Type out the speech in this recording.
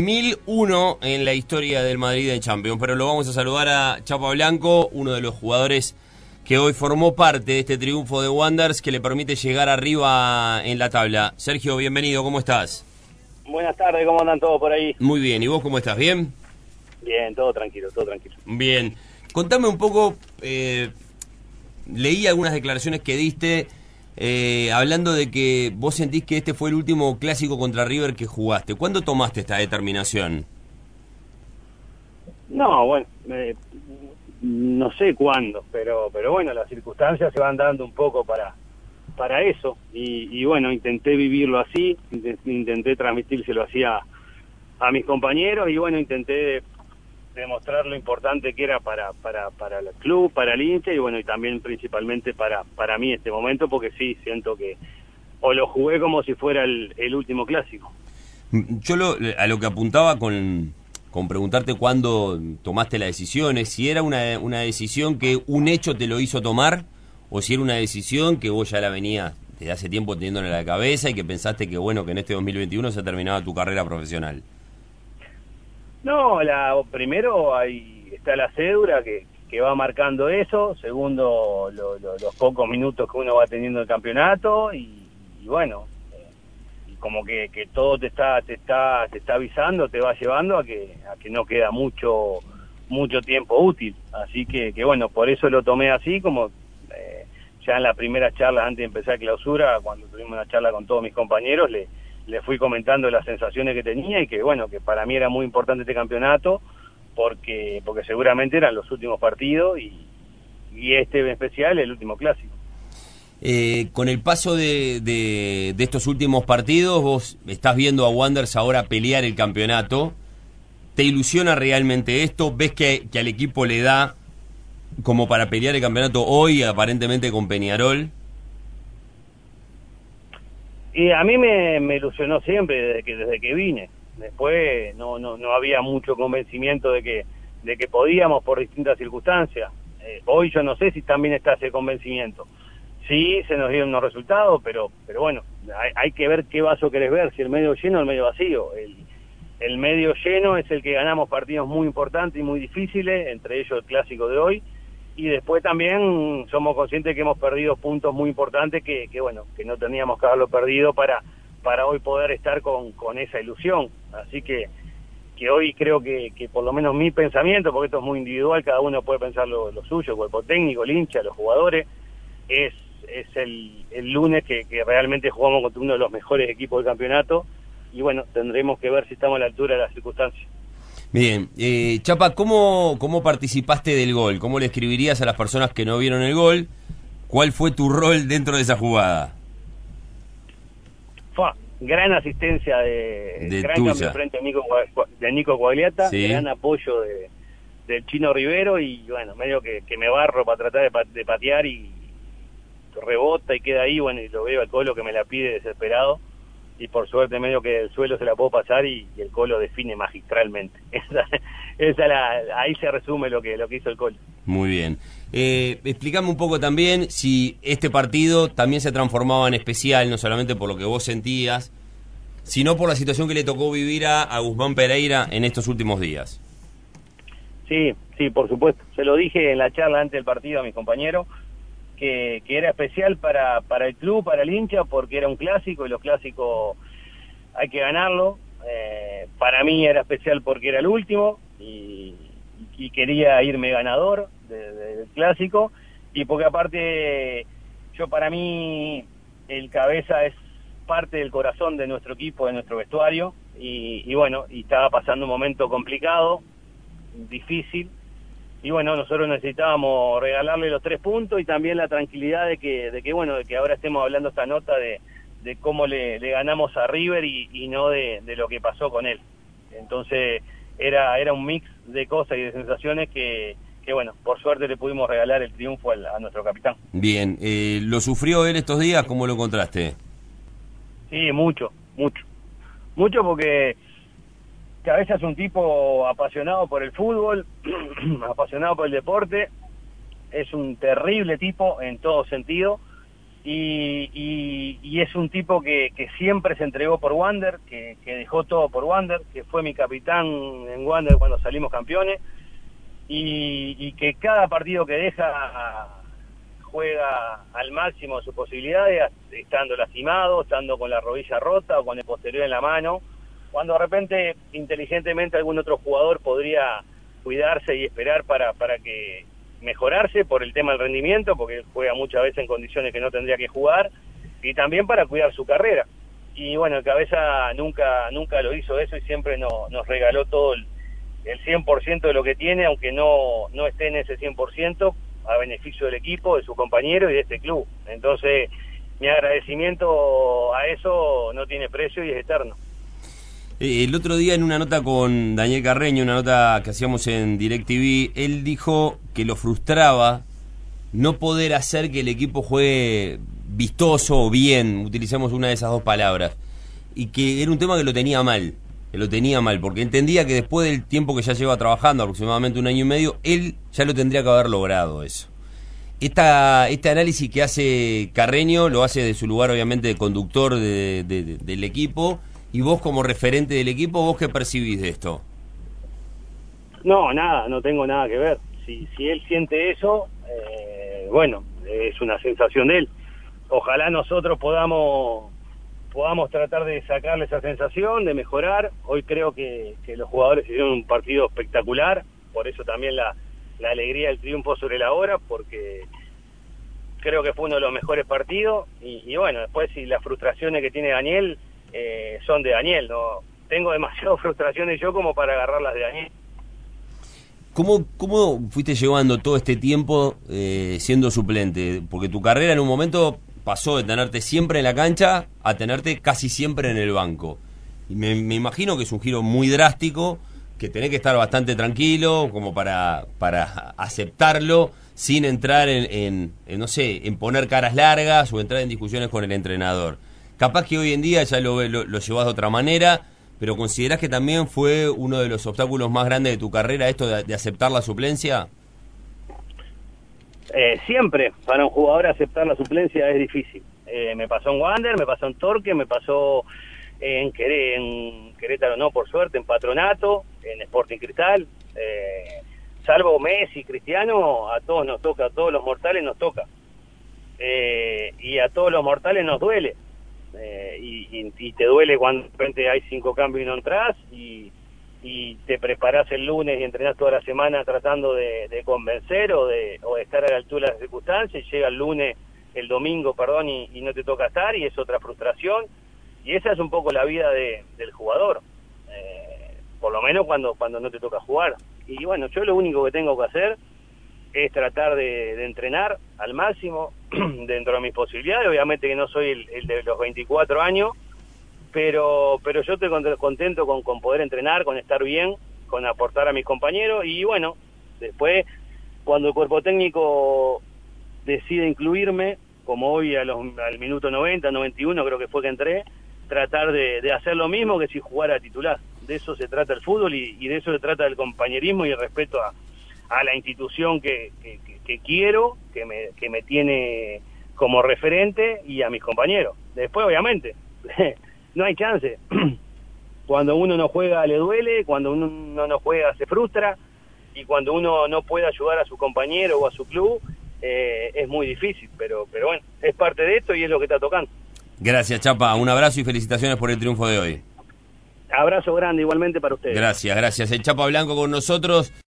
1001 en la historia del Madrid de Champions, pero lo vamos a saludar a Chapa Blanco, uno de los jugadores que hoy formó parte de este triunfo de Wanderers que le permite llegar arriba en la tabla. Sergio, bienvenido, ¿cómo estás? Buenas tardes, ¿cómo andan todos por ahí? Muy bien, ¿y vos cómo estás? ¿Bien? Bien, todo tranquilo, todo tranquilo. Bien, contame un poco, eh, leí algunas declaraciones que diste eh, hablando de que vos sentís que este fue el último clásico contra River que jugaste. ¿Cuándo tomaste esta determinación? No, bueno, no sé cuándo, pero pero bueno, las circunstancias se van dando un poco para para eso y, bueno, intenté vivirlo así, intenté, transmitírselo así a, a mis compañeros y bueno, intenté demostrar lo importante que era para, para, para el club, para el hincha y bueno, y también principalmente para, para mí este momento, porque sí, siento que o lo jugué como si fuera el, último clásico. Yo lo, a lo que apuntaba con, con preguntarte cuándo tomaste la decisión, es si era una, una decisión que un hecho te lo hizo tomar o si era una decisión que vos ya la venías desde hace tiempo teniendo en la cabeza y que pensaste que bueno, que en este 2021 se terminaba tu carrera profesional. No, la, primero ahí está la cédula que, que va marcando eso, segundo los pocos minutos que uno va teniendo el campeonato y, bueno, eh, como que, que, todo te está te está te está avisando, te va llevando a que a que no queda mucho mucho tiempo útil, así que, que bueno, por eso lo tomé así como eh, ya en la primera charla antes de empezar clausura, cuando tuvimos una charla con todos mis compañeros, le le fui comentando las sensaciones que tenía y que bueno, que para mí era muy importante este campeonato porque porque seguramente eran los últimos partidos y, y este en especial el último clásico. Eh, con el paso de, de, estos últimos partidos, vos estás viendo a Wanderers ahora pelear el campeonato. ¿Te ilusiona realmente esto? ¿Ves que, que al equipo le da como para pelear el campeonato hoy, aparentemente con Peñarol? Y a mí me, ilusionó siempre desde que desde que vine. Después no, no, no había mucho convencimiento de que, de que podíamos por distintas circunstancias. Eh, hoy yo no sé si también está ese convencimiento. Sí, se nos dieron unos resultados, pero, pero bueno, hay, hay que ver qué vaso querés ver, si el medio lleno o el medio vacío. El, el medio lleno es el que ganamos partidos muy importantes y muy difíciles, entre ellos el clásico de hoy, y después también somos conscientes que hemos perdido puntos muy importantes que, bueno, que no teníamos que haberlo perdido para, para hoy poder estar con, con esa ilusión. Así que, que hoy creo que, que por lo menos mi pensamiento, porque esto es muy individual, cada uno puede pensar lo, suyo, el cuerpo técnico, el hincha, los jugadores, es, es el, el lunes que realmente jugamos contra uno de los mejores equipos del campeonato y bueno, tendremos que ver si estamos a la altura de las circunstancias. Bien, eh, Chapa, ¿cómo, ¿cómo participaste del gol? ¿Cómo le escribirías a las personas que no vieron el gol? ¿Cuál fue tu rol dentro de esa jugada? Fue gran asistencia de, gran cambio frente a Nico, de Nico Guagliata, gran apoyo de, del Chino Rivero y bueno, medio que, me barro para tratar de, patear y rebota y queda ahí, bueno, y lo veo al colo que me la pide desesperado y por suerte medio que el suelo se la puedo pasar y, el colo define magistralmente. Esa, la, ahí se resume lo que, lo que hizo el colo. Muy bien. Eh, explícame un poco también si este partido también se transformaba en especial, no solamente por lo que vos sentías, sino por la situación que le tocó vivir a, a Guzmán Pereira en estos últimos días. Sí, sí, por supuesto. Se lo dije en la charla antes del partido a mis compañeros que, era especial para, para el club, para el hincha, porque era un clásico y los clásicos hay que ganarlo. Eh, para mí era especial porque era el último y, quería irme ganador del clásico y porque aparte yo para mí el cabeza es parte del corazón de nuestro equipo, de nuestro vestuario y, y bueno, y estaba pasando un momento complicado, difícil y bueno, nosotros necesitábamos regalarle los tres puntos y también la tranquilidad de que, de que bueno, de que ahora estemos hablando esta nota de, de cómo le, ganamos a River y, no de, lo que pasó con él. Entonces era, era un mix de cosas y de sensaciones que, que bueno, por suerte le pudimos regalar el triunfo a, nuestro capitán. Bien, eh, ¿lo sufrió él estos días? ¿Cómo lo encontraste? Sí, mucho, mucho. Mucho porque Cabeza es un tipo apasionado por el fútbol, apasionado por el deporte, es un terrible tipo en todo sentido. Y, y, es un tipo que, que, siempre se entregó por Wander, que, que, dejó todo por Wander, que fue mi capitán en Wander cuando salimos campeones. Y, y que cada partido que deja juega al máximo de sus posibilidades, estando lastimado, estando con la rodilla rota o con el posterior en la mano, cuando de repente inteligentemente algún otro jugador podría cuidarse y esperar para, para que mejorarse por el tema del rendimiento, porque juega muchas veces en condiciones que no tendría que jugar, y también para cuidar su carrera. Y bueno, el cabeza nunca, nunca lo hizo eso y siempre nos regaló todo el, el 100% de lo que tiene, aunque no, no esté en ese 100%, a beneficio del equipo, de su compañero y de este club. Entonces, mi agradecimiento a eso no tiene precio y es eterno. Eh, el otro día en una nota con Daniel Carreño, una nota que hacíamos en DirecTV, él dijo que lo frustraba no poder hacer que el equipo juegue vistoso o bien, utilicemos una de esas dos palabras, y que era un tema que lo tenía mal, que lo tenía mal, porque entendía que después del tiempo que ya lleva trabajando, aproximadamente un año y medio, él ya lo tendría que haber logrado eso. Esta, este análisis que hace Carreño lo hace de su lugar, obviamente, de conductor del equipo y vos como referente del equipo, ¿vos qué percibís de esto? No, nada, no tengo nada que ver. Si, si él siente eso, eh, bueno, es una sensación de él. Ojalá nosotros podamos podamos tratar de sacarle esa sensación, de mejorar. Hoy creo que, los jugadores hicieron un partido espectacular, por eso también la, la alegría del triunfo sobre la hora, porque creo que fue uno de los mejores partidos. Y, y bueno, después si las frustraciones que tiene Daniel, eh, son de Daniel. No tengo demasiadas frustraciones yo como para agarrarlas de Daniel. ¿Cómo, ¿Cómo fuiste llevando todo este tiempo eh, siendo suplente? Porque tu carrera en un momento pasó de tenerte siempre en la cancha a tenerte casi siempre en el banco. Y me, imagino que es un giro muy drástico, que tenés que estar bastante tranquilo como para, para aceptarlo sin entrar en, no sé, en poner caras largas o entrar en discusiones con el entrenador. Capaz que hoy en día ya lo, lo, llevas de otra manera, pero ¿considerás que también fue uno de los obstáculos más grandes de tu carrera esto de, aceptar la suplencia? Eh, siempre, para un jugador aceptar la suplencia es difícil. Eh, me pasó en Wander, me pasó en Torque, me pasó en, en Querétaro, no, por suerte, en Patronato, en Sporting Cristal. Eh, salvo Messi, Cristiano, a todos nos toca, a todos los mortales nos toca. y a todos los mortales nos duele. Eh, y, te duele cuando de repente hay cinco cambios y no entras y, y te preparas el lunes y entrenás toda la semana tratando de, convencer o de, o de, estar a la altura de las circunstancias y llega el lunes, el domingo, perdón, y, no te toca estar y es otra frustración y esa es un poco la vida del jugador, eh, por lo menos cuando, cuando no te toca jugar. Y bueno, yo lo único que tengo que hacer es tratar de, entrenar al máximo dentro de mis posibilidades. Obviamente que no soy el, de los 24 años, pero, pero yo estoy contento con, poder entrenar, con estar bien, con aportar a mis compañeros y bueno, después cuando el cuerpo técnico decide incluirme, como hoy a los, al minuto 90, 91 creo que fue que entré, tratar de, de hacer lo mismo que si jugara titular. De eso se trata el fútbol y, y de eso se trata el compañerismo y el respeto a, a la institución que, que, quiero, que me, que me tiene como referente y a mis compañeros. Después, obviamente, no hay chance. Cuando uno no juega le duele, cuando uno no juega se frustra y cuando uno no puede ayudar a su compañero o a su club eh, es muy difícil, pero, pero bueno, es parte de esto y es lo que está tocando. Gracias, Chapa. Un abrazo y felicitaciones por el triunfo de hoy. Abrazo grande igualmente para ustedes. Gracias, gracias. El Chapa Blanco con nosotros.